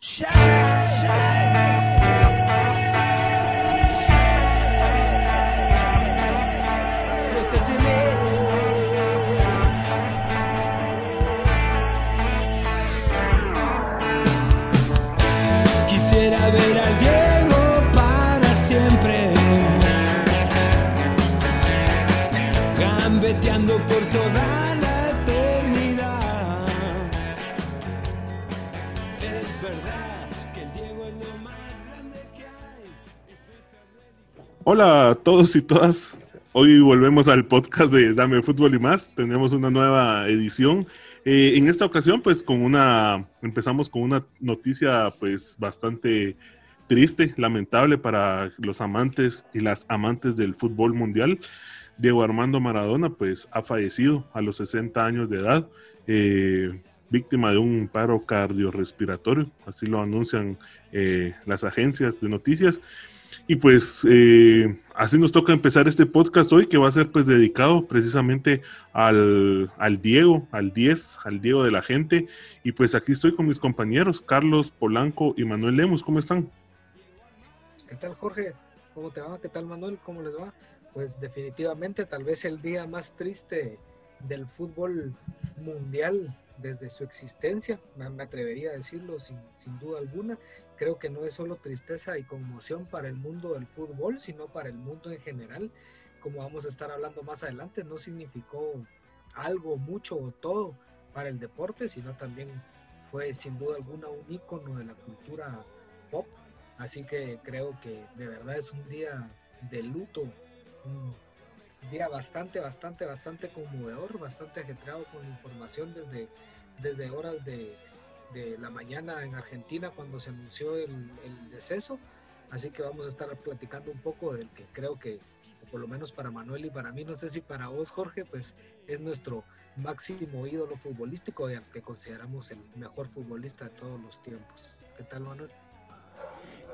Quisiera Hola a todos y todas. Hoy volvemos al podcast de Dame Fútbol y más. Tenemos una nueva edición. Eh, en esta ocasión, pues con una, empezamos con una noticia pues bastante triste, lamentable para los amantes y las amantes del fútbol mundial. Diego Armando Maradona pues ha fallecido a los 60 años de edad, eh, víctima de un paro cardiorrespiratorio, así lo anuncian eh, las agencias de noticias. Y pues eh, así nos toca empezar este podcast hoy que va a ser pues dedicado precisamente al, al Diego, al 10, al Diego de la gente. Y pues aquí estoy con mis compañeros, Carlos Polanco y Manuel Lemos. ¿Cómo están? ¿Qué tal Jorge? ¿Cómo te va? ¿Qué tal Manuel? ¿Cómo les va? Pues definitivamente tal vez el día más triste del fútbol mundial desde su existencia, me atrevería a decirlo sin, sin duda alguna. Creo que no es solo tristeza y conmoción para el mundo del fútbol, sino para el mundo en general. Como vamos a estar hablando más adelante, no significó algo, mucho o todo para el deporte, sino también fue sin duda alguna un ícono de la cultura pop. Así que creo que de verdad es un día de luto, un día bastante, bastante, bastante conmovedor, bastante ajetreado con información desde, desde horas de, de la mañana en Argentina cuando se anunció el, el deceso. Así que vamos a estar platicando un poco del que creo que, por lo menos para Manuel y para mí, no sé si para vos, Jorge, pues es nuestro máximo ídolo futbolístico y al que consideramos el mejor futbolista de todos los tiempos. ¿Qué tal, Manuel?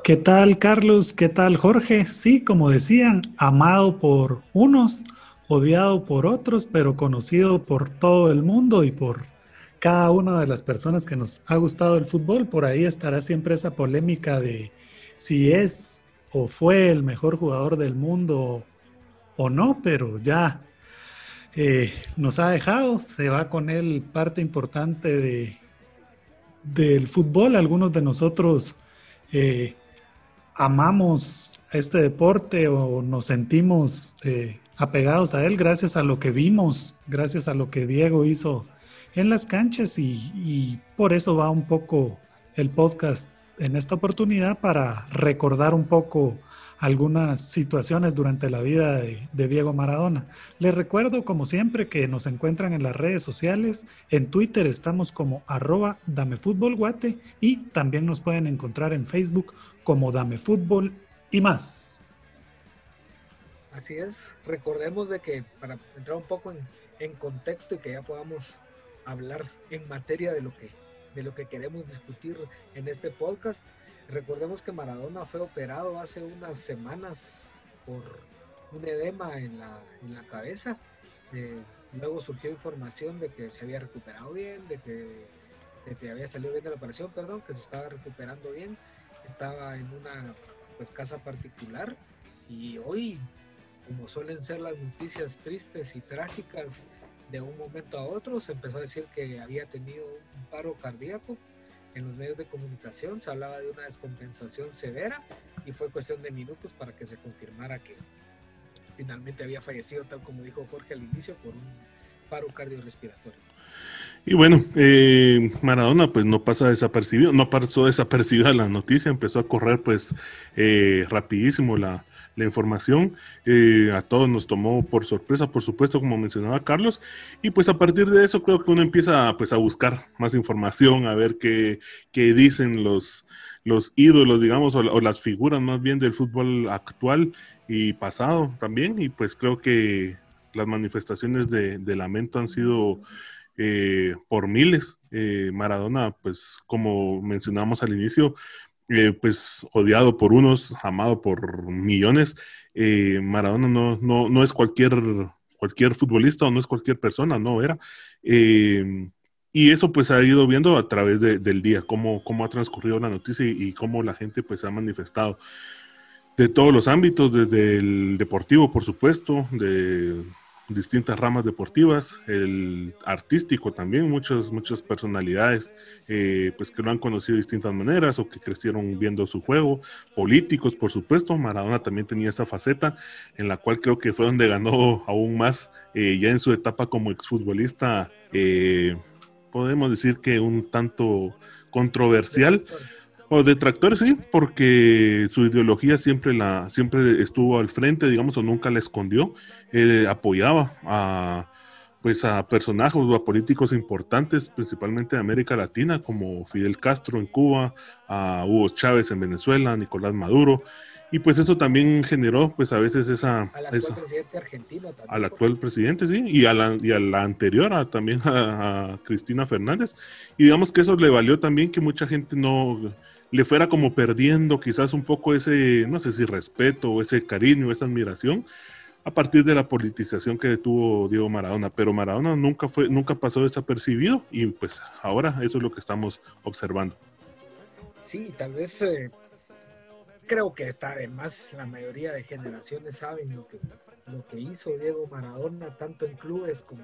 ¿Qué tal, Carlos? ¿Qué tal, Jorge? Sí, como decían, amado por unos, odiado por otros, pero conocido por todo el mundo y por cada una de las personas que nos ha gustado el fútbol. Por ahí estará siempre esa polémica de si es o fue el mejor jugador del mundo o no, pero ya eh, nos ha dejado, se va con él parte importante de, del fútbol. Algunos de nosotros eh, amamos este deporte o nos sentimos eh, apegados a él gracias a lo que vimos, gracias a lo que Diego hizo en las canchas y, por eso va un poco el podcast en esta oportunidad para recordar un poco algunas situaciones durante la vida de, Diego Maradona. Les recuerdo, como siempre, que nos encuentran en las redes sociales. En Twitter estamos como arroba damefutbolguate y también nos pueden encontrar en Facebook como Dame Fútbol y más. Así es, recordemos de que para entrar un poco en, en contexto y que ya podamos hablar en materia de lo que de lo que queremos discutir en este podcast. Recordemos que Maradona fue operado hace unas semanas por un edema en la, en la cabeza. Eh, luego surgió información de que se había recuperado bien, de que, de que, había salido bien de la operación, perdón, que se estaba recuperando bien. Estaba en una pues, casa particular y hoy, como suelen ser las noticias tristes y trágicas, de un momento a otro se empezó a decir que había tenido un paro cardíaco en los medios de comunicación, se hablaba de una descompensación severa y fue cuestión de minutos para que se confirmara que finalmente había fallecido, tal como dijo Jorge al inicio, por un paro cardiorrespiratorio. Y bueno, eh, Maradona pues no pasa desapercibido, no pasó desapercibida la noticia, empezó a correr pues eh, rapidísimo la, la información. Eh, a todos nos tomó por sorpresa, por supuesto, como mencionaba Carlos. Y pues a partir de eso creo que uno empieza pues a buscar más información, a ver qué, qué dicen los, los ídolos, digamos, o, o, las figuras más bien del fútbol actual y pasado también. Y pues creo que las manifestaciones de, de lamento han sido... Eh, por miles. Eh, Maradona, pues como mencionamos al inicio, eh, pues odiado por unos, amado por millones. Eh, Maradona no, no, no, es cualquier, cualquier futbolista o no es cualquier persona, no era. Y eso pues ha ido viendo a través de- del día, cómo, cómo ha transcurrido la noticia y, y cómo la gente pues ha manifestado de todos los ámbitos, desde el deportivo, por supuesto, de distintas ramas deportivas, el artístico también, muchas, muchas personalidades eh, pues que lo han conocido de distintas maneras o que crecieron viendo su juego, políticos, por supuesto, Maradona también tenía esa faceta en la cual creo que fue donde ganó aún más eh, ya en su etapa como exfutbolista, eh, podemos decir que un tanto controversial. O detractores, sí, porque su ideología siempre la siempre estuvo al frente, digamos, o nunca la escondió. Eh, apoyaba a pues a personajes o a políticos importantes, principalmente de América Latina, como Fidel Castro en Cuba, a Hugo Chávez en Venezuela, a Nicolás Maduro, y pues eso también generó, pues a veces esa, Al actual esa- presidente argentino también. al actual presidente, sí, y a la, y a la anterior, a- también a, a Cristina Fernández. Y digamos que eso le valió también que mucha gente no le fuera como perdiendo quizás un poco ese, no sé si respeto ese cariño, esa admiración a partir de la politización que tuvo Diego Maradona, pero Maradona nunca fue, nunca pasó desapercibido y pues ahora eso es lo que estamos observando. Sí, tal vez eh, creo que está además la mayoría de generaciones saben lo que, lo que hizo Diego Maradona, tanto en clubes como,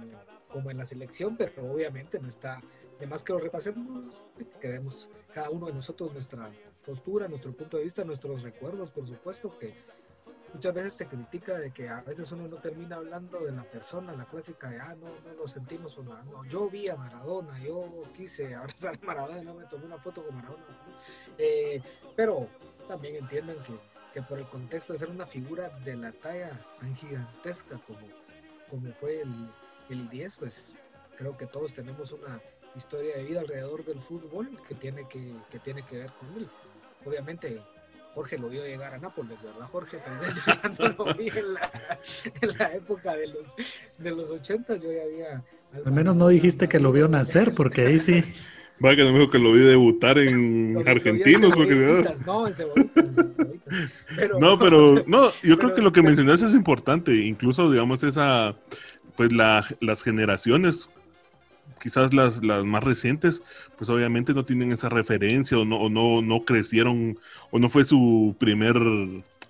como en la selección, pero obviamente no está de más que lo repasemos, que demos cada uno de nosotros nuestra postura, nuestro punto de vista, nuestros recuerdos, por supuesto, que muchas veces se critica de que a veces uno no termina hablando de la persona, la clásica de, ah, no, no lo sentimos por. No, yo vi a Maradona, yo quise abrazar a Maradona, no me tomé una foto con Maradona. Eh, pero también entiendan que, que por el contexto de ser una figura de la talla tan gigantesca como, como fue el, el 10, pues creo que todos tenemos una historia de vida alrededor del fútbol que tiene que, que tiene que ver con él. Obviamente Jorge lo vio llegar a Nápoles, ¿verdad, Jorge? Tal vez yo no lo vi en la, en la época de los, de los 80, yo ya había... Al menos no dijiste que lo vio nacer, porque ahí sí. Vaya que no me dijo que lo vi debutar en Lo vi- lo vi en argentinos, porque No, en cebollitas, en cebollitas. Pero, No, pero no, yo creo que lo que mencionaste es importante, incluso digamos esa, pues la- las generaciones, quizás las, las más recientes, pues obviamente no tienen esa referencia o no, no, no crecieron o no fue su primer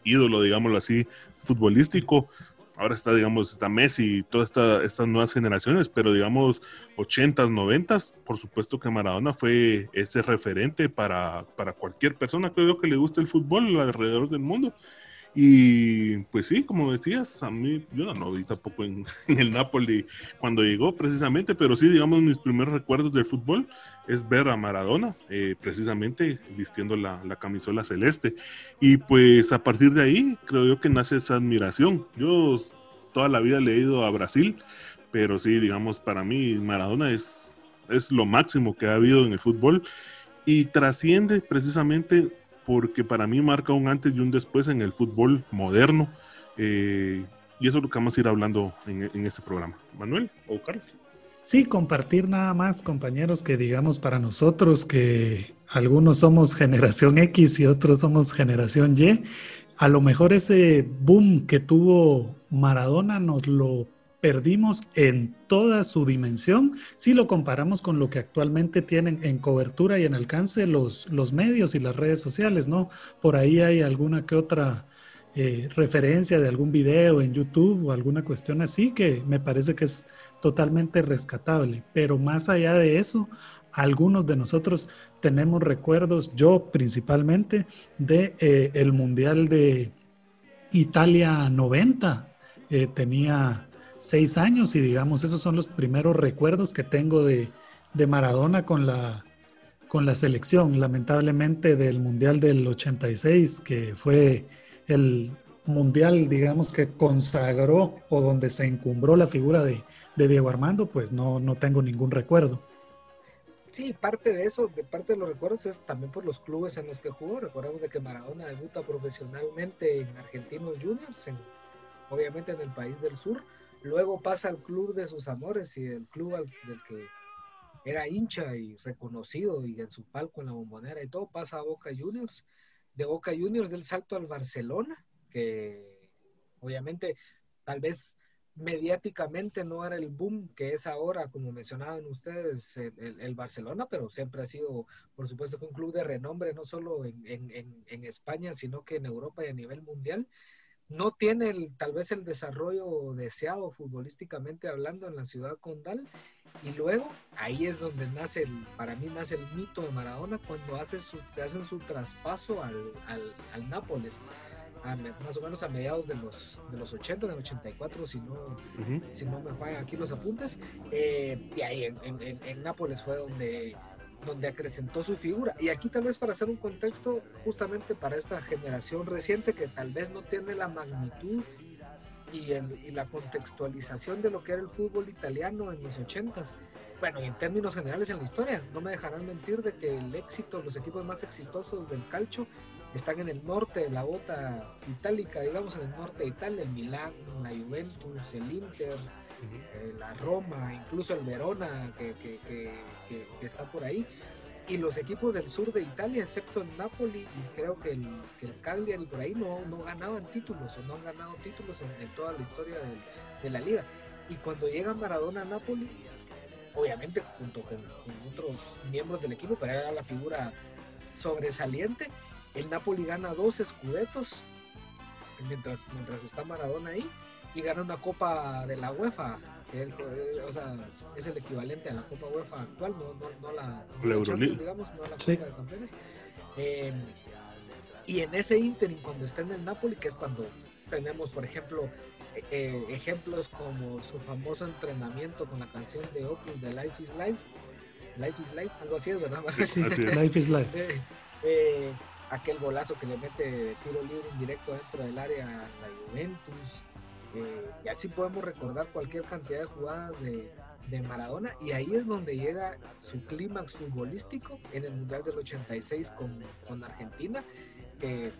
ídolo, digámoslo así, futbolístico. Ahora está, digamos, está Messi todas esta- estas nuevas generaciones, pero digamos, 80s, 90s, por supuesto que Maradona fue ese referente para, para cualquier persona, creo que le guste el fútbol alrededor del mundo. Y pues sí, como decías, a mí, yo no lo vi tampoco en, en el Napoli cuando llegó precisamente, pero sí, digamos, mis primeros recuerdos del fútbol es ver a Maradona, eh, precisamente vistiendo la, la camisola celeste. Y pues a partir de ahí, creo yo que nace esa admiración. Yo toda la vida le he ido a Brasil, pero sí, digamos, para mí Maradona es, es lo máximo que ha habido en el fútbol y trasciende precisamente porque para mí marca un antes y un después en el fútbol moderno. eh, y eso es lo que vamos a ir hablando en, en este programa. Manuel o Carlos. Sí, compartir nada más, compañeros, que digamos para nosotros que algunos somos generación X y otros somos generación Y, a lo mejor ese boom que tuvo Maradona nos lo perdimos en toda su dimensión si lo comparamos con lo que actualmente tienen en cobertura y en alcance los, los medios y las redes sociales, ¿no? Por ahí hay alguna que otra eh, referencia de algún video en YouTube o alguna cuestión así que me parece que es totalmente rescatable. Pero más allá de eso, algunos de nosotros tenemos recuerdos, yo principalmente, de eh, el Mundial de Italia 90. Eh, tenía seis años y digamos, esos son los primeros recuerdos que tengo de, de Maradona con la, con la selección, lamentablemente del Mundial del 86, que fue el mundial, digamos, que consagró o donde se encumbró la figura de, de Diego Armando, pues no, no tengo ningún recuerdo. Sí, parte de eso, de parte de los recuerdos es también por los clubes en los que jugó. Recordemos de que Maradona debuta profesionalmente en Argentinos Juniors, en- obviamente en el país del sur. Luego pasa al club de sus amores y el club al- del que era hincha y reconocido y en su palco en la bombonera y todo, pasa a Boca Juniors. De Boca Juniors del salto al Barcelona, que obviamente tal vez mediáticamente no era el boom que es ahora, como mencionaban ustedes, el, el- el Barcelona, pero siempre ha sido, por supuesto, un club de renombre, no solo en- en- en España, sino que en Europa y a nivel mundial. No tiene el- tal vez el desarrollo deseado futbolísticamente hablando en la ciudad condal. Y luego ahí es donde nace, el, para mí nace el mito de Maradona cuando hace su, hacen su traspaso al, al, al Nápoles, a más o menos a mediados de los, de los 80, del 84, si no, si no me fallan aquí los apuntes. eh, y ahí en, en- en- en Nápoles fue donde, donde acrecentó su figura. Y aquí tal vez para hacer un contexto, justamente para esta generación reciente que tal vez no tiene la magnitud y, el- y la contextualización de lo que era el fútbol italiano en los 80s. Bueno, y en términos generales en la historia, no me dejarán mentir de que el éxito, los equipos más exitosos del calcio están en el norte de la bota itálica, digamos en el norte de Italia, el Milán, la Juventus, el Inter, eh, la Roma, incluso el Verona que, que- que- que- que está por ahí. Y los equipos del sur de Italia, excepto el Napoli y creo que el, que el Cagliari por ahí, no, no ganaban títulos o no han ganado títulos en, en toda la historia del- de la liga. Y cuando llega Maradona a Napoli, obviamente junto con, con otros miembros del equipo, pero era la figura sobresaliente, el Napoli gana dos escudetos mientras, mientras está Maradona ahí y gana una copa de la UEFA el- o sea, es el equivalente a la copa UEFA actual no, no, no la, La Euroliga. Digamos no la Sí. copa de campeones Eh, y en ese interim cuando está en el Napoli que es cuando tenemos por ejemplo eh, eh, ejemplos como su famoso entrenamiento con la canción de Opus de Life is Life Life is Life algo así es verdad Así es. Life is life. eh, eh, aquel golazo que le mete de tiro libre indirecto dentro del área a la Juventus. Eh, y así podemos recordar cualquier cantidad de jugadas de, de Maradona. Y ahí es donde llega su clímax futbolístico en el Mundial del 86 con, con Argentina, que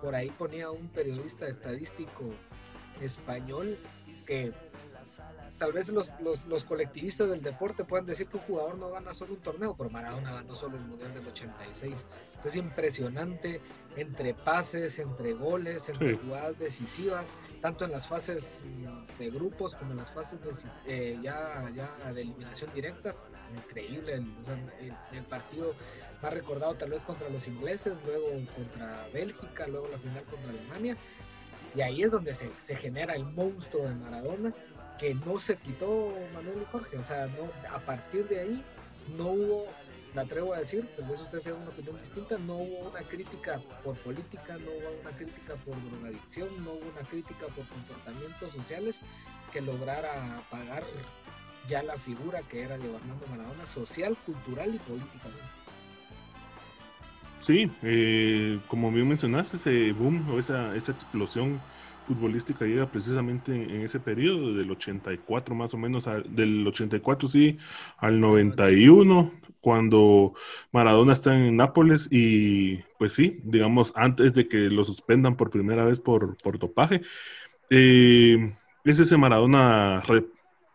por ahí ponía un periodista estadístico español que tal vez los, los, los colectivistas del deporte puedan decir que un jugador no gana solo un torneo, pero Maradona ganó solo el Mundial del 86. Entonces es impresionante entre pases, entre goles, entre Sí. jugadas decisivas, tanto en las fases de grupos como en las fases decis- eh, ya, ya de eliminación directa. Increíble el- el partido más recordado tal vez contra los ingleses, luego contra Bélgica, luego la final contra Alemania. Y ahí es donde se, se genera el monstruo de Maradona, que no se quitó Manuel y Jorge. O sea, no, a partir de ahí no hubo, me atrevo a decir, tal vez ustedes tengan una opinión distinta, no hubo una crítica por política, no hubo una crítica por drogadicción, no hubo una crítica por comportamientos sociales que lograra apagar ya la figura que era Armando Maradona, social, cultural y políticamente. Sí, eh, como bien mencionaste, ese boom o esa, esa explosión futbolística llega precisamente en, ese periodo del 84 más o menos, al- del 84 sí, al 91, cuando Maradona está en Nápoles y pues sí, digamos, antes de que lo suspendan por primera vez por, por dopaje, eh, es ese Maradona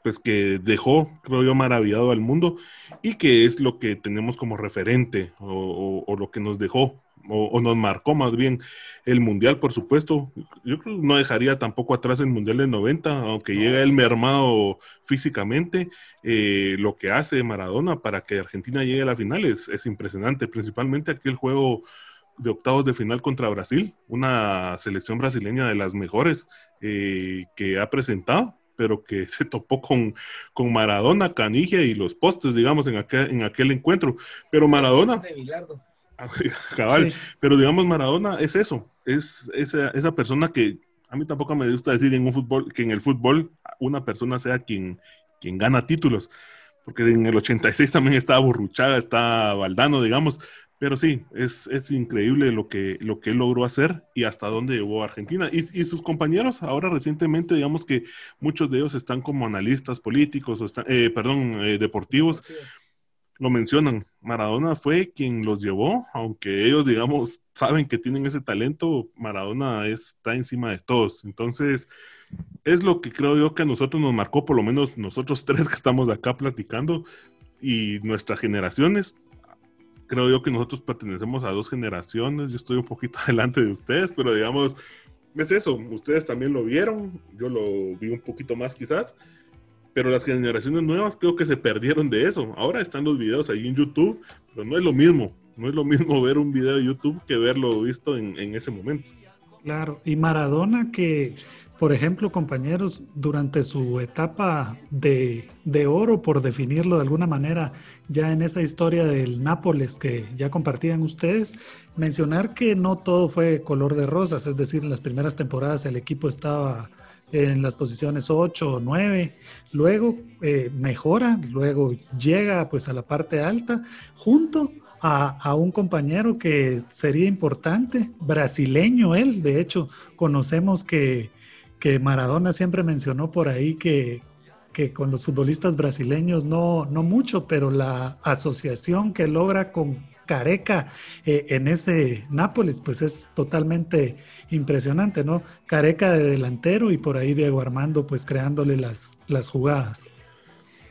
pues que dejó, creo yo, maravillado al mundo y que es lo que tenemos como referente o lo que nos dejó o, o nos marcó más bien el Mundial, por supuesto. Yo creo que no dejaría tampoco atrás el Mundial del 90, aunque llega él mermado físicamente, eh, lo que hace Maradona para que Argentina llegue a la final es, es impresionante, principalmente aquel juego de octavos de final contra Brasil, una selección brasileña de las mejores eh, que ha presentado pero que se topó con, con Maradona, Canigia y los postes, digamos, en aquel, en aquel encuentro. Pero Maradona. cabal, Sí. pero digamos, Maradona es eso, es esa, esa persona que a mí tampoco me gusta decir en un fútbol, que en el fútbol una persona sea quien, quien gana títulos, porque en el 86 también estaba Burruchaga, está Valdano, digamos, pero sí, es, es increíble lo que, lo que él logró hacer y hasta dónde llevó a Argentina. Y, y sus compañeros, ahora recientemente, digamos que muchos de ellos están como analistas políticos, o están, eh, perdón, eh, deportivos, lo mencionan. Maradona fue quien los llevó, aunque ellos, digamos, saben que tienen ese talento, Maradona está encima de todos. Entonces, es lo que creo yo que a nosotros nos marcó, por lo menos nosotros tres que estamos acá platicando y nuestras generaciones. Creo yo que nosotros pertenecemos a dos generaciones. Yo estoy un poquito adelante de ustedes, pero digamos, es eso, ustedes también lo vieron, yo lo vi un poquito más quizás, pero las generaciones nuevas creo que se perdieron de eso. Ahora están los videos ahí en YouTube, pero no es lo mismo, no es lo mismo ver un video de YouTube que verlo visto en, en ese momento. Claro, y Maradona que, por ejemplo, compañeros, durante su etapa de, de, oro, por definirlo de alguna manera, ya en esa historia del Nápoles que ya compartían ustedes, mencionar que no todo fue color de rosas, es decir, en las primeras temporadas el equipo estaba en las posiciones 8 o 9, luego eh, mejora, luego llega pues a la parte alta, junto a, a, un compañero que sería importante, brasileño él, de hecho conocemos que, que Maradona siempre mencionó por ahí que, que con los futbolistas brasileños no, no mucho, pero la asociación que logra con Careca eh, en ese Nápoles, pues es totalmente impresionante, ¿no? Careca de delantero y por ahí Diego Armando, pues creándole las, las jugadas.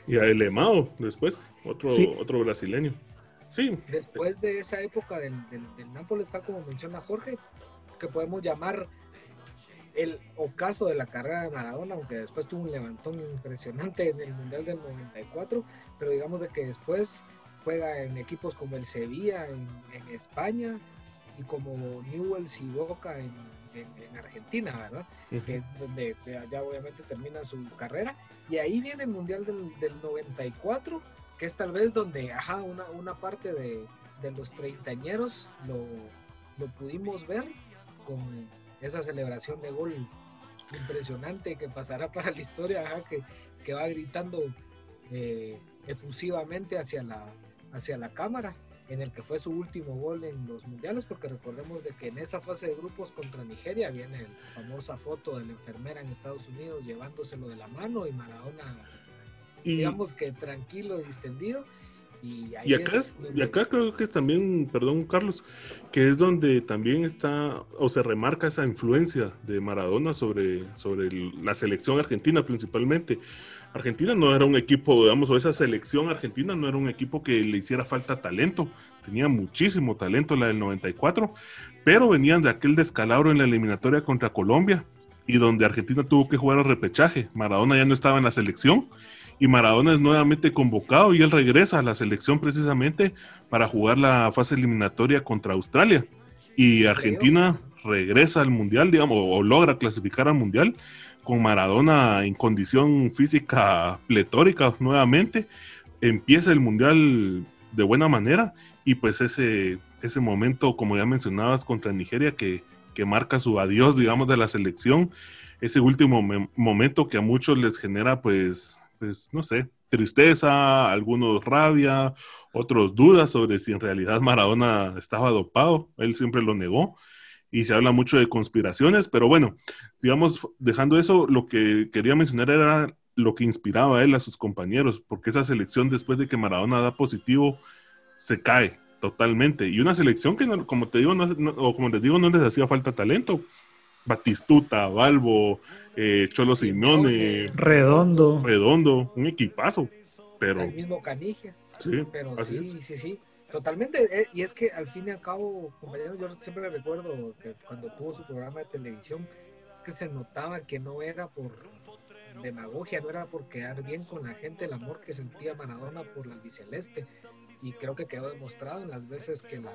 Y a Elemao después, otro, sí. otro brasileño. Sí. Después de esa época del, del, del Nápoles, está como menciona Jorge, que podemos llamar el ocaso de la carrera de Maradona, aunque después tuvo un levantón impresionante en el Mundial del 94, pero digamos de que después juega en equipos como el Sevilla en, en España y como Newell's y Boca en, en, en Argentina, ¿verdad? Uh -huh. Que es donde allá obviamente termina su carrera. Y ahí viene el Mundial del, del 94, que es tal vez donde, ajá, una, una parte de, de los treintañeros lo, lo pudimos ver con esa celebración de gol impresionante que pasará para la historia, ajá, que, que va gritando eh, efusivamente hacia la, hacia la cámara, en el que fue su último gol en los mundiales, porque recordemos de que en esa fase de grupos contra Nigeria viene la famosa foto de la enfermera en Estados Unidos llevándoselo de la mano y Maradona, y, digamos que tranquilo, distendido. Y, y, acá, es, y acá creo que también, perdón Carlos, que es donde también está o se remarca esa influencia de Maradona sobre, sobre el, la selección argentina principalmente. Argentina no era un equipo, digamos, o esa selección argentina no era un equipo que le hiciera falta talento, tenía muchísimo talento la del 94, pero venían de aquel descalabro en la eliminatoria contra Colombia y donde Argentina tuvo que jugar al repechaje. Maradona ya no estaba en la selección y Maradona es nuevamente convocado y él regresa a la selección precisamente para jugar la fase eliminatoria contra Australia. Y Argentina regresa al Mundial, digamos, o logra clasificar al Mundial con Maradona en condición física pletórica nuevamente. Empieza el Mundial de buena manera y pues ese, ese momento, como ya mencionabas, contra Nigeria que, que marca su adiós, digamos, de la selección, ese último momento que a muchos les genera pues pues, no sé, tristeza, algunos rabia, otros dudas sobre si en realidad Maradona estaba dopado. Él siempre lo negó y se habla mucho de conspiraciones, pero bueno, digamos, dejando eso, lo que quería mencionar era lo que inspiraba a él, a sus compañeros, porque esa selección después de que Maradona da positivo, se cae totalmente. Y una selección que, no, como te digo, no, no, o como les digo, no les hacía falta talento. Batistuta, Balbo, eh, Cholo Simeone, Redondo, Redondo, un equipazo, pero el mismo Canigia, sí, pero sí, es. sí, sí, totalmente, eh, y es que al fin y al cabo, compañero, yo siempre recuerdo que cuando tuvo su programa de televisión, es que se notaba que no era por demagogia, no era por quedar bien con la gente, el amor que sentía Maradona por la albiceleste, y creo que quedó demostrado en las veces que la,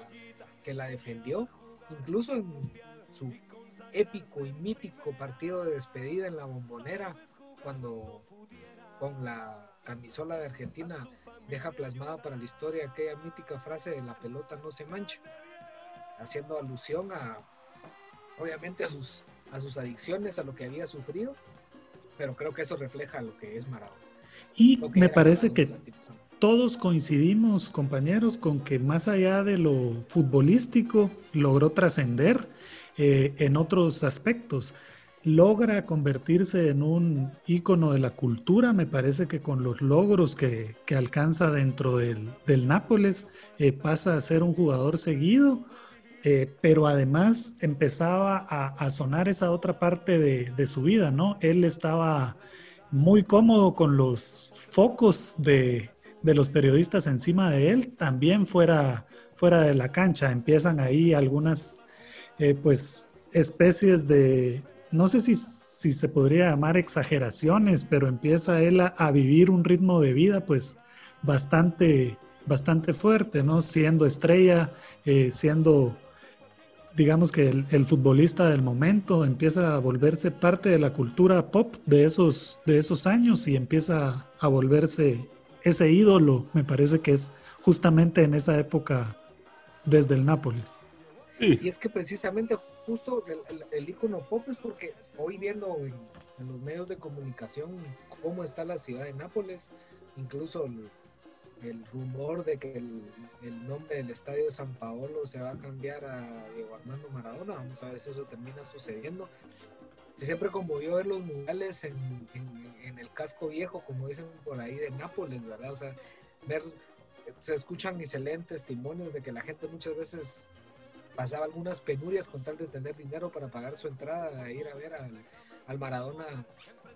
que la defendió, incluso en su épico y mítico partido de despedida en la bombonera, cuando con la camisola de Argentina deja plasmada para la historia aquella mítica frase de la pelota no se mancha, haciendo alusión a, obviamente, a sus, a sus adicciones, a lo que había sufrido, pero creo que eso refleja lo que es Maradona. Y me parece que todos coincidimos, compañeros, con que más allá de lo futbolístico, logró trascender eh, en otros aspectos. Logra convertirse en un ícono de la cultura, me parece que con los logros que, que alcanza dentro del, del Nápoles eh, pasa a ser un jugador seguido, eh, pero además empezaba a, sonar esa otra parte de, de su vida, ¿no? Él estaba muy cómodo con los focos de, de los periodistas encima de él, también fuera, fuera de la cancha. Empiezan ahí algunas eh, pues especies de, no sé si, si se podría llamar exageraciones, pero empieza él a, vivir un ritmo de vida pues bastante, bastante fuerte, ¿no? Siendo estrella, eh, siendo, digamos que el, el futbolista del momento, empieza a volverse parte de la cultura pop de esos, de esos años y empieza a volverse ese ídolo, me parece que es justamente en esa época desde el Nápoles. Y es que precisamente justo el, icono pop es porque hoy viendo en, en los medios de comunicación cómo está la ciudad de Nápoles, incluso el, rumor de que el, nombre del estadio San Paolo se va a cambiar a Diego Armando Maradona, vamos a ver si eso termina sucediendo. Siempre conmovió ver los murales en, en- el casco viejo, como dicen por ahí, de Nápoles, ¿verdad? O sea, ver, se escuchan leen testimonios de que la gente muchas veces pasaba algunas penurias con tal de tener dinero para pagar su entrada a ir a ver al, al Maradona,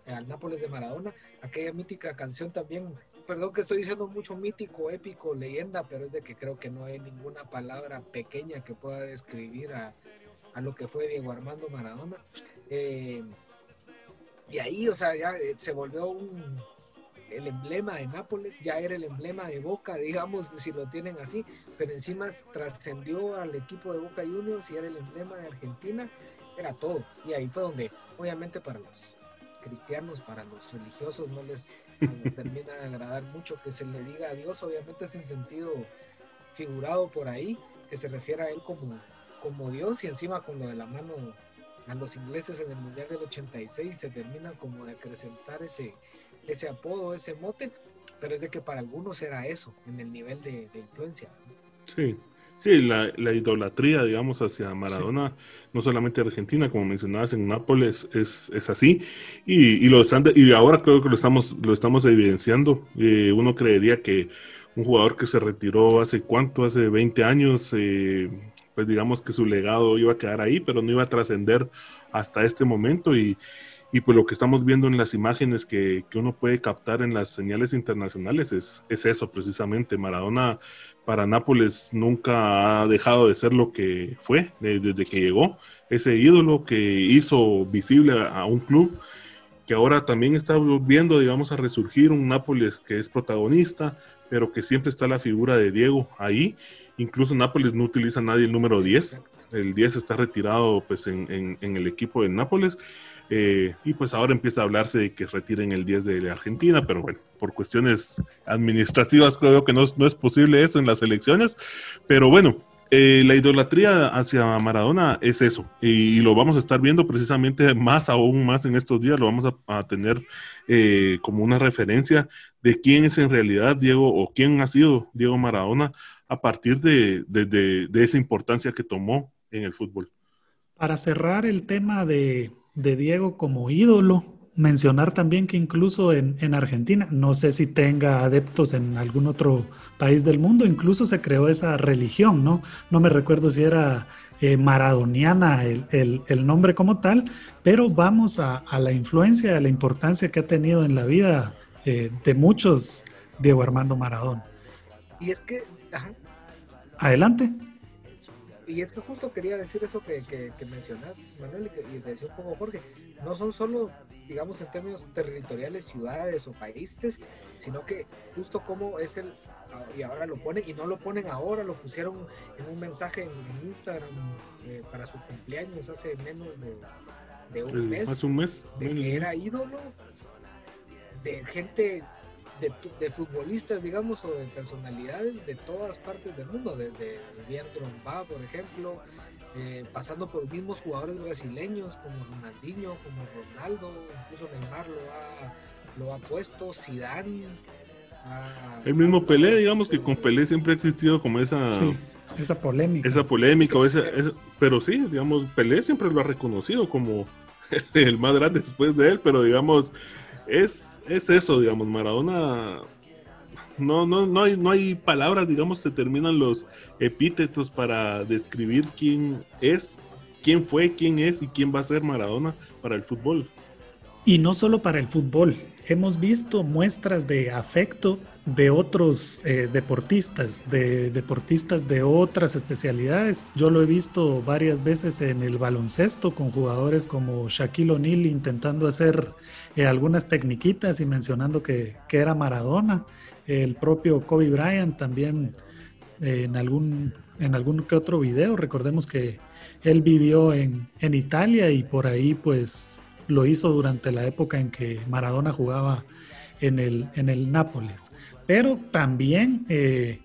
al Nápoles de Maradona, aquella mítica canción también, perdón que estoy diciendo mucho mítico, épico, leyenda, pero es de que creo que no hay ninguna palabra pequeña que pueda describir a, a lo que fue Diego Armando Maradona. Eh, y ahí, o sea, ya eh, se volvió un, el emblema de Nápoles, ya era el emblema de Boca, digamos, si lo tienen así, pero encima trascendió al equipo de Boca Juniors y era el emblema de Argentina, era todo. Y ahí fue donde, obviamente, para los cristianos, para los religiosos, no les, termina de agradar mucho que se le diga a Dios, obviamente es en sentido figurado por ahí, que se refiere a él como, como Dios y encima con lo de la mano a los ingleses en el Mundial del 86 se termina como de acrecentar ese, ese apodo, ese mote, pero es de que para algunos era eso, en el nivel de, de influencia. sí. Sí, la, la idolatría, digamos, hacia Maradona, no solamente Argentina, como mencionabas en Nápoles, es, es así. Y, y, lo están, y ahora creo que lo estamos, lo estamos evidenciando. Eh, uno creería que un jugador que se retiró hace cuánto, hace 20 años, eh, pues digamos que su legado iba a quedar ahí, pero no iba a trascender hasta este momento. Y, y pues lo que estamos viendo en las imágenes que, que uno puede captar en las señales internacionales es, es eso precisamente. Maradona para Nápoles nunca ha dejado de ser lo que fue de, desde que llegó, ese ídolo que hizo visible a, un club que ahora también está volviendo, digamos, a resurgir, un Nápoles que es protagonista, pero que siempre está la figura de Diego ahí. Incluso Nápoles no utiliza a nadie el número 10, el 10 está retirado pues en, en, en el equipo de Nápoles. Eh, y pues ahora empieza a hablarse de que retiren el 10 de Argentina, pero bueno, por cuestiones administrativas creo que no no es posible eso en las elecciones. Pero bueno, eh, la idolatría hacia Maradona es eso, y, lo vamos a estar viendo precisamente más, aún más en estos días, lo vamos a, tener eh, como una referencia de quién es en realidad Diego o quién ha sido Diego Maradona a partir de, de, esa importancia que tomó en el fútbol. Para cerrar el tema de Diego como ídolo, mencionar también que incluso en, en, Argentina, no sé si tenga adeptos en algún otro país del mundo, incluso se creó esa religión, ¿no? No me recuerdo si era eh, maradoniana el, el, el, nombre como tal, pero vamos a, a, la influencia, a la importancia que ha tenido en la vida eh, de muchos Diego Armando Maradona. Y es que... Ajá. Adelante y es que justo quería decir eso que, que, que mencionas, Manuel, y, que, y decía un poco Jorge, no son solo, digamos, en términos territoriales, ciudades o países, sino que justo como es el, y ahora lo ponen, y no lo ponen ahora, lo pusieron en un mensaje en, en Instagram eh, para su cumpleaños hace menos de, de un mes, hace un mes, de que era ídolo de gente de, de, futbolistas, digamos, o de personalidades de todas partes del mundo, desde Dier Drogba, por ejemplo, eh, pasando por mismos jugadores brasileños como Ronaldinho, como Ronaldo, incluso Neymar lo ha, lo ha puesto, Zidane. El mismo Pelé, digamos que con Pelé siempre ha existido como esa... Sí, esa polémica. Esa polémica, o esa, esa, pero sí, digamos, Pelé siempre lo ha reconocido como el más grande después de él, pero digamos, es, es eso, digamos, Maradona. No, no, no hay, no hay palabras, digamos, se terminan los epítetos para describir quién es, quién fue, quién es y quién va a ser Maradona para el fútbol. Y no solo para el fútbol, hemos visto muestras de afecto de otros eh, deportistas, de deportistas de otras especialidades. Yo lo he visto varias veces en el baloncesto con jugadores como Shaquille O'Neal intentando hacer eh, algunas tecniquitas y mencionando que, era Maradona. El propio Kobe Bryant también eh, en, algún, en algún que otro video. Recordemos que él vivió en, en Italia y por ahí pues lo hizo durante la época en que Maradona jugaba en el, en el Nápoles. Pero también eh,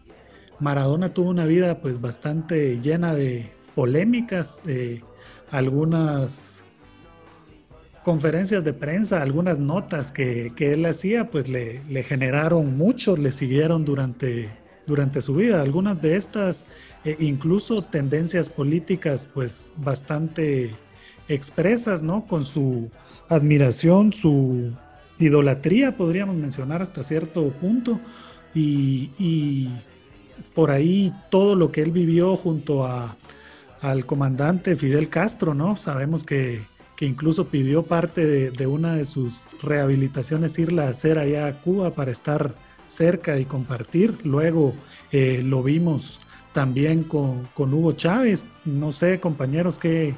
Maradona tuvo una vida pues bastante llena de polémicas, eh, algunas conferencias de prensa, algunas notas que, él hacía, pues le, generaron mucho, le siguieron durante, durante su vida. Algunas de estas, eh, incluso tendencias políticas, pues bastante expresas, ¿no? Con su admiración, su idolatría, podríamos mencionar hasta cierto punto, y, por ahí todo lo que él vivió junto a, al comandante Fidel Castro, ¿no? Sabemos que, incluso pidió parte de, una de sus rehabilitaciones irla a hacer allá a Cuba para estar cerca y compartir. Luego eh, lo vimos también con, con Hugo Chávez. No sé, compañeros, qué,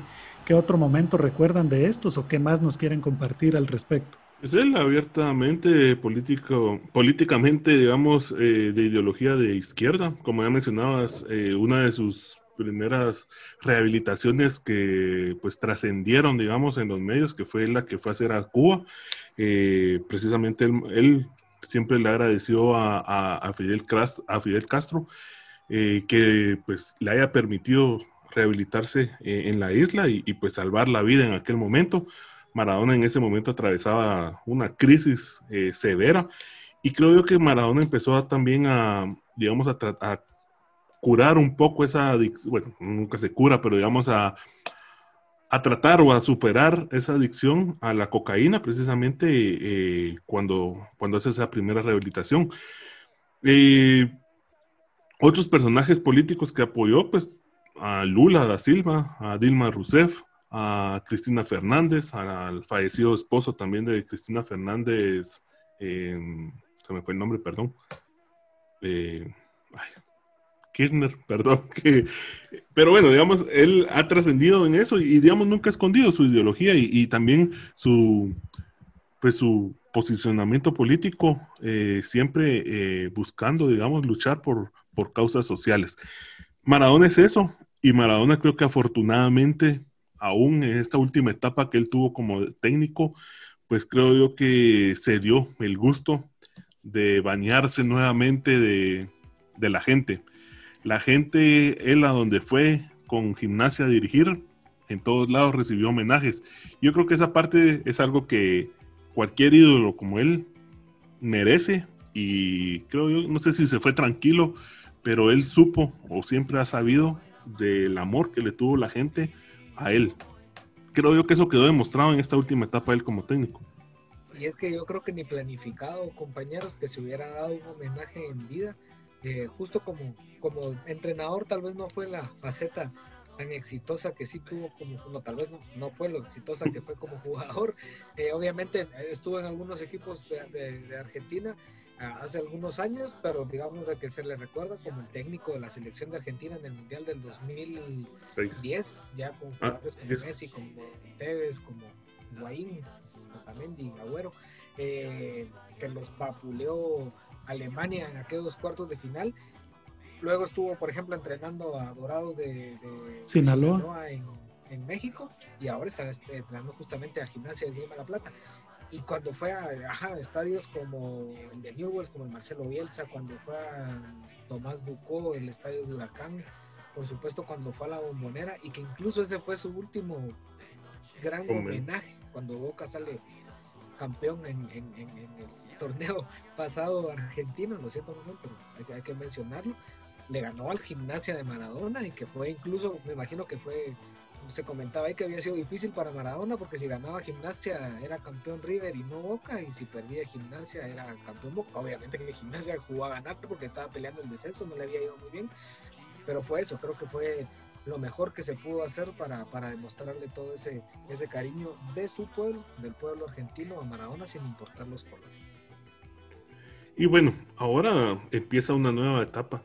¿Qué otro momento recuerdan de estos o qué más nos quieren compartir al respecto? Es él abiertamente político, políticamente, digamos, eh, de ideología de izquierda. Como ya mencionabas, eh, una de sus primeras rehabilitaciones que pues trascendieron, digamos, en los medios, que fue la que fue a hacer a Cuba. Eh, precisamente él, siempre le agradeció a, Fidel, a Fidel Castro que pues le haya permitido rehabilitarse eh, en la isla y, pues salvar la vida en aquel momento. Maradona en ese momento atravesaba una crisis eh, severa y creo yo que Maradona empezó también a, digamos, a, a, curar un poco esa adicción, bueno, nunca se cura, pero digamos a, a tratar o a superar esa adicción a la cocaína precisamente eh, cuando, cuando hace esa primera rehabilitación. otros personajes políticos que apoyó, pues a Lula da Silva, a Dilma Rousseff, a Cristina Fernández, al fallecido esposo también de Cristina Fernández, em, se me fue el nombre, perdón. Eh, Kirchner, perdón. Que, pero bueno, digamos, él ha trascendido en eso y, digamos, nunca ha escondido su ideología y, también su, pues, su posicionamiento político, eh, siempre eh, buscando, digamos, luchar por, por causas sociales. Maradona es eso, y Maradona creo que afortunadamente, aún en esta última etapa que él tuvo como técnico, pues creo yo que se dio el gusto de bañarse nuevamente de, la gente. La gente, él a donde fue con gimnasia a dirigir, en todos lados recibió homenajes. Yo creo que esa parte es algo que cualquier ídolo como él merece y creo yo, no sé si se fue tranquilo, pero él supo o siempre ha sabido del amor que le tuvo la gente a él. Creo yo que eso quedó demostrado en esta última etapa él como técnico. Y es que yo creo que ni planificado, compañeros, que se hubiera dado un homenaje en vida, eh, justo como, como entrenador tal vez no fue la faceta tan exitosa que sí tuvo como, no, tal vez no, fue lo exitosa que fue como jugador. Eh, obviamente estuvo en algunos equipos de Argentina, hace algunos años, pero digamos de que se le recuerda como el técnico de la selección de Argentina en el Mundial del 2010, ya con ah, jugadores como Messi, como Tevez, como Guaín, Otamendi, Agüero, eh, que los vapuleó Alemania en aquellos cuartos de final. Luego estuvo, por ejemplo, entrenando a Dorados de, Sinaloa, en, en, México y ahora está entrenando justamente a Gimnasia de Lima La Plata. Y cuando fue a, estadios como el de Newells, como el Marcelo Bielsa, cuando fue a Tomás Bucó, el estadio de Huracán, por supuesto cuando fue a la bombonera, y que incluso ese fue su último gran homenaje, cuando Boca sale campeón en, el torneo pasado argentino, lo siento, pero hay, hay que mencionarlo, le ganó al gimnasia de Maradona y que fue incluso, me imagino que fue se comentaba ahí que había sido difícil para Maradona porque si ganaba gimnasia era campeón River y no Boca y si perdía gimnasia era campeón Boca. Obviamente que gimnasia jugó a ganar porque estaba peleando el descenso, no le había ido muy bien, pero fue eso, creo que fue lo mejor que se pudo hacer para, para demostrarle todo ese, ese cariño de su pueblo, del pueblo argentino a Maradona, sin importar los colores. Y bueno, ahora empieza una nueva etapa.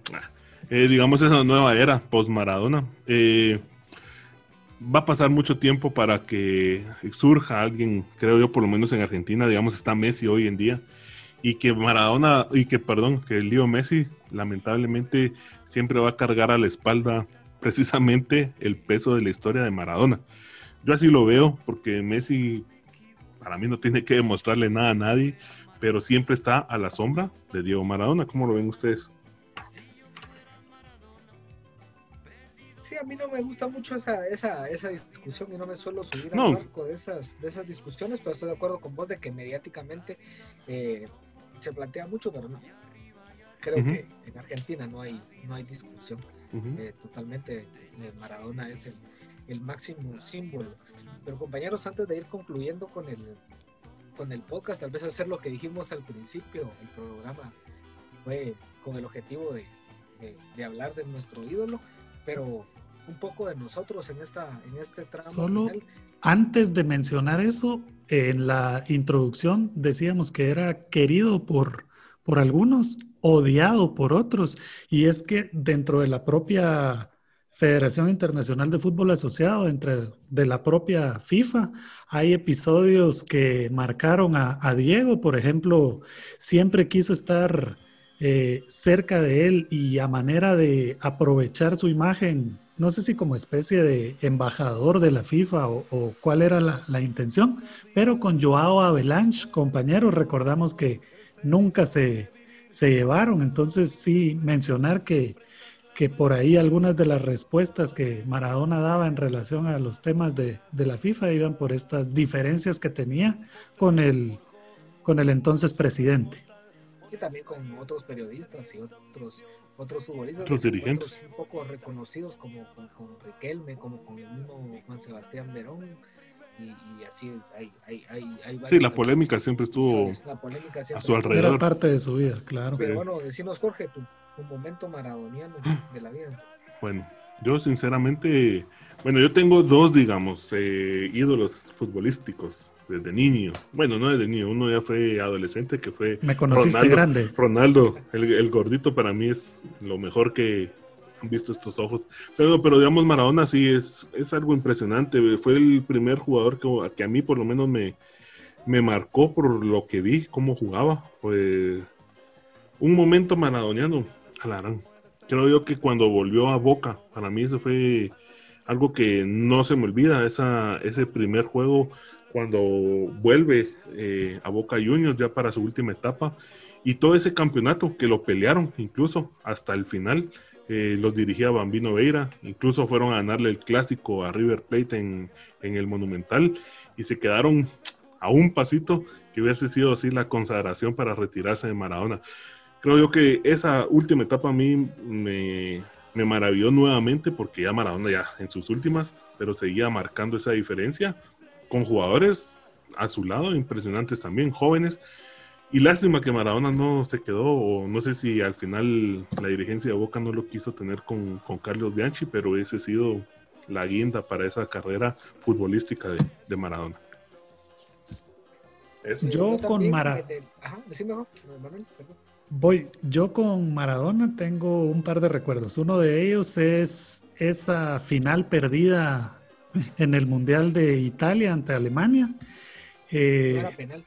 Eh, digamos esa nueva era post-Maradona. Eh, va a pasar mucho tiempo para que surja alguien, creo yo, por lo menos en Argentina, digamos, está Messi hoy en día, y que Maradona, y que, perdón, que el lío Messi, lamentablemente, siempre va a cargar a la espalda precisamente el peso de la historia de Maradona. Yo así lo veo, porque Messi, para mí, no tiene que demostrarle nada a nadie, pero siempre está a la sombra de Diego Maradona. ¿Cómo lo ven ustedes? Sí, a mí no me gusta mucho esa, esa, esa discusión y no me suelo subir No. al barco de esas, de esas discusiones, pero estoy de acuerdo con vos de que mediáticamente eh, se plantea mucho, pero no. Creo Ujú. que en Argentina no hay, no hay discusión. Ujú. Eh, totalmente eh, Maradona es el, el máximo símbolo. Pero compañeros, antes de ir concluyendo con el, con el podcast, tal vez hacer lo que dijimos al principio, el programa fue con el objetivo de, de- de hablar de nuestro ídolo, pero un poco de nosotros en, esta, en este tramo Solo- final. Antes de mencionar eso, en la introducción decíamos que era querido por, por algunos, odiado por otros, y es que dentro de la propia Federación Internacional de Fútbol Asociado, entre de la propia FIFA, hay episodios que marcaron a, Diego, por ejemplo, siempre quiso estar eh, cerca de él y a manera de aprovechar su imagen, no sé si como especie de embajador de la FIFA o, o cuál era la, la intención, pero con Joao Avalanche, compañeros, recordamos que nunca se, se llevaron, entonces sí mencionar que, que por ahí algunas de las respuestas que Maradona daba en relación a los temas de, de la FIFA iban por estas diferencias que tenía con el, con el entonces presidente. y también con otros periodistas y otros otros futbolistas Otros otros dirigentes. un poco reconocidos como con, con Riquelme como con el mismo Juan Sebastián Verón y, y así hay, hay, hay, hay Sí, la polémica siempre estuvo la polémica siempre a su alrededor. Era parte de su vida, claro. pero bueno decimos Jorge tu, tu momento maradoniano de la vida Bueno, yo sinceramente, bueno, yo tengo dos, digamos, eh, ídolos futbolísticos desde niño. Bueno, no desde niño, uno ya fue adolescente, que fue Me conociste Ronaldo. grande. Ronaldo, el, el gordito para mí es lo mejor que han visto estos ojos. Pero, pero digamos, Maradona sí es, es algo impresionante. Fue el primer jugador que, que a mí por lo menos me, me marcó por lo que vi, cómo jugaba. Pues un momento maradoniano, alarán. Creo yo que cuando volvió a Boca, para mí eso fue algo que no se me olvida, esa, ese primer juego cuando vuelve eh, a Boca Juniors ya para su última etapa y todo ese campeonato que lo pelearon incluso hasta el final. eh, los dirigía Bambino Veira, incluso fueron a ganarle el clásico a River Plate en, en el Monumental y se quedaron a un pasito que hubiese sido así la consagración para retirarse de Maradona. Creo yo que esa última etapa a mí me, me maravilló nuevamente porque ya Maradona ya en sus últimas, pero seguía marcando esa diferencia con jugadores a su lado impresionantes también, jóvenes. Y lástima que Maradona no se quedó, o no sé si al final la dirigencia de Boca no lo quiso tener con, con Carlos Bianchi, pero ese ha sido la guinda para esa carrera futbolística de, de Maradona. Eso. Yo con también, Mara- eh, ajá decime perdón. Voy, yo con Maradona tengo un par de recuerdos. Uno de ellos es esa final perdida en el Mundial de Italia ante Alemania. Eh, no era penal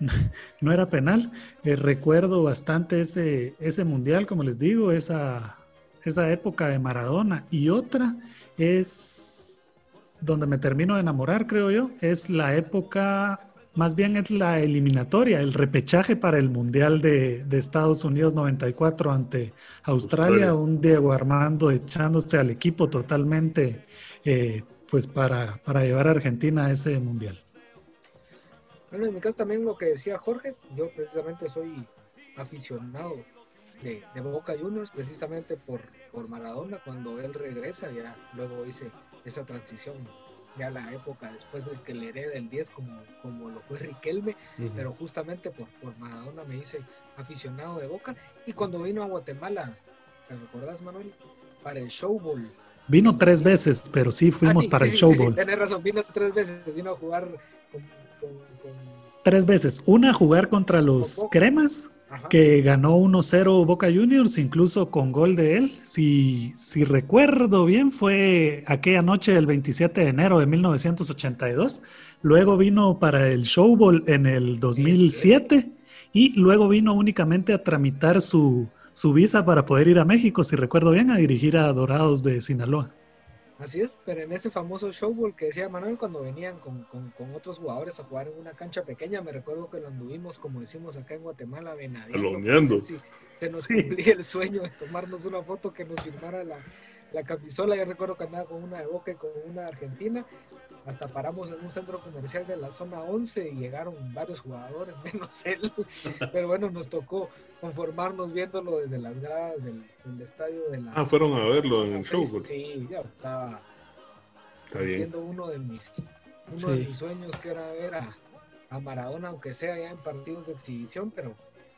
no era penal. Eh, recuerdo bastante ese, ese mundial, como les digo, esa, esa época de Maradona. Y otra es donde me termino de enamorar, creo yo, es la época, más bien es la eliminatoria, el repechaje para el mundial de, de Estados Unidos 94 ante Australia, Australia. un Diego Armando echándose al equipo totalmente, eh, pues para, para llevar a Argentina a ese mundial. Bueno, en mi caso también lo que decía Jorge, yo precisamente soy aficionado de, de Boca Juniors, precisamente por, por Maradona, cuando él regresa, ya luego hice esa transición, ya la época después de que le hereda el 10 como, como lo fue Riquelme, pero justamente por, por Maradona me hice aficionado de Boca, y cuando vino a Guatemala, ¿te recordás Manuel? Para el Showball, Vino tres veces, pero sí fuimos Ah, sí, para sí, el sí, Show sí, sí, Bowl. tenés razón, vino tres veces, vino a jugar con... con- con- Tres veces. Una a jugar contra los. Cremas, que ganó 1-0 Boca Juniors, incluso con gol de él. Si, si recuerdo bien, fue aquella noche del 27 de enero de 1982. Luego vino para el Show Bowl en el 2007 y luego vino únicamente a tramitar su, su visa para poder ir a México, si recuerdo bien, a dirigir a Dorados de Sinaloa. Así es, pero en ese famoso showball que decía Manuel, cuando venían con, con- con otros jugadores a jugar en una cancha pequeña, me recuerdo que lo anduvimos, como decimos acá en Guatemala, ver Si se nos Sí. cumplía el sueño de tomarnos una foto que nos firmara la, la camisola. Yo recuerdo que andaba con una de Boca y con una argentina. Hasta paramos en un centro comercial de la zona 11 y llegaron varios jugadores, menos él. Pero bueno, nos tocó conformarnos viéndolo desde las gradas del, del estadio de la. Ah, fueron a verlo en el show. pues. Sí, ya estaba Está bien. cumpliendo uno de mis uno Sí. de mis sueños que era ver a, a Maradona aunque sea ya en partidos de exhibición pero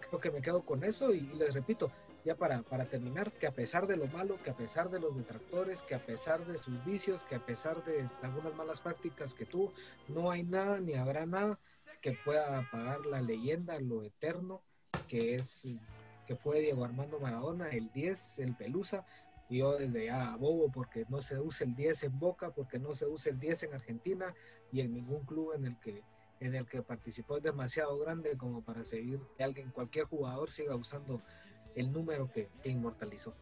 creo que me quedo con eso y, y les repito ya para, para terminar que a pesar de lo malo que a pesar de los detractores que a pesar de sus vicios que a pesar de algunas malas prácticas que tuvo no hay nada ni habrá nada que pueda apagar la leyenda lo eterno que es que fue Diego Armando Maradona el 10 el Pelusa y yo desde ya bobo porque no se usa el 10 en Boca, porque no se usa el 10 en Argentina y en ningún club en el que en el que participó es demasiado grande como para seguir que alguien, cualquier jugador siga usando el número que, inmortalizó.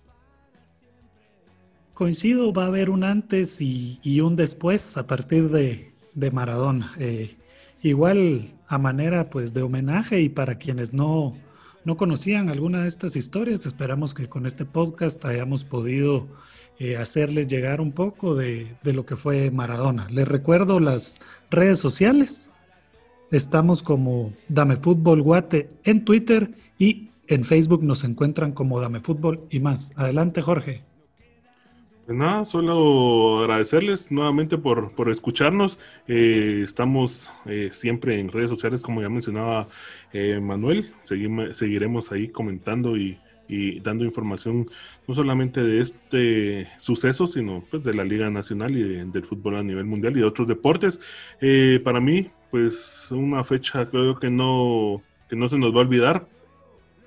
Coincido, va a haber un antes y, y un después a partir de, de Maradona. Eh, igual a manera pues de homenaje y para quienes no, no conocían alguna de estas historias, esperamos que con este podcast hayamos podido eh, hacerles llegar un poco de, de lo que fue Maradona. Les recuerdo las redes sociales. Estamos como Dame Fútbol Guate en Twitter y en Facebook nos encuentran como Dame Fútbol y más. Adelante, Jorge. Pues nada, solo agradecerles nuevamente por, por escucharnos. Eh, estamos eh, siempre en redes sociales, como ya mencionaba eh, Manuel. Seguime- seguiremos ahí comentando y, y dando información no solamente de este suceso, sino pues, de la Liga Nacional y de- del fútbol a nivel mundial y de otros deportes. Eh, para mí, pues una fecha creo que no, que no se nos va a olvidar,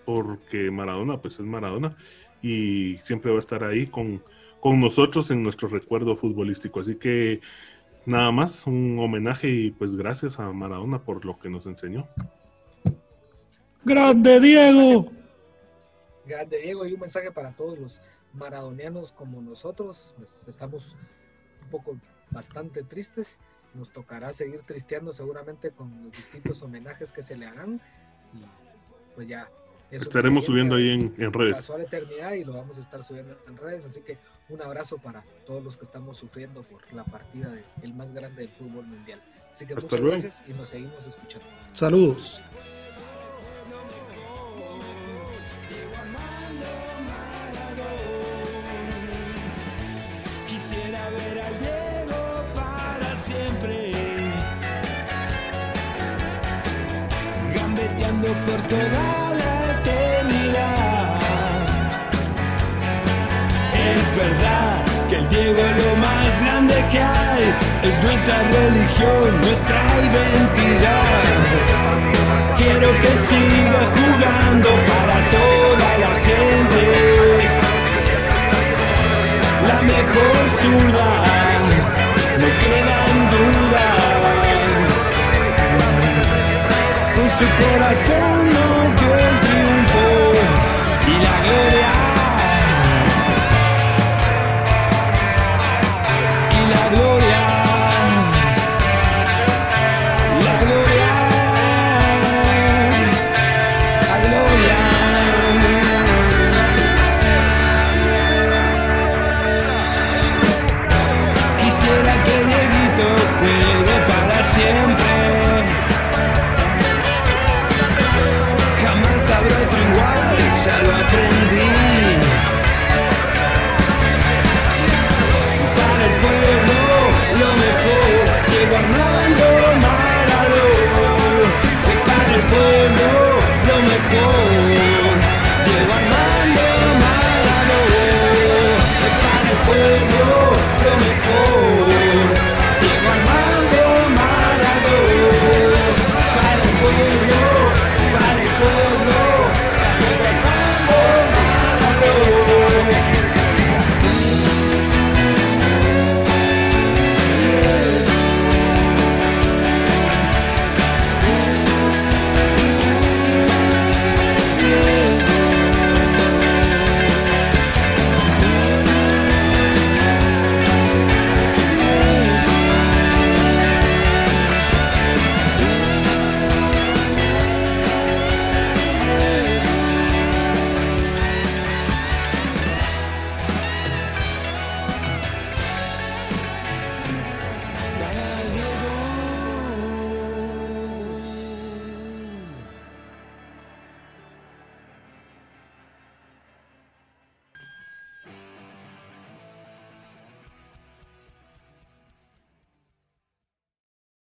porque Maradona pues es Maradona y siempre va a estar ahí con con nosotros en nuestro recuerdo futbolístico. Así que nada más, un homenaje y pues gracias a Maradona por lo que nos enseñó. Grande Diego. Grande Diego y un mensaje para todos los maradonianos como nosotros. Pues, estamos un poco bastante tristes. Nos tocará seguir tristeando seguramente con los distintos homenajes que se le harán. Y pues ya. Es una Estaremos subiendo ahí leyenda en, en redes. pasó a la eternidad y lo vamos a estar subiendo en redes. Así que un abrazo para todos los que estamos sufriendo por la partida del más grande del fútbol mundial. Así que Hasta muchas luego. gracias y nos seguimos escuchando. Saludos. Quisiera ver al Diego para siempre. Gambeteando por toda Es verdad que el Diego es lo más grande que hay, es nuestra religión, nuestra identidad. Quiero que siga jugando para toda la gente. La mejor zurda, no quedan dudas. Con su corazón nos dio el triunfo y la gloria.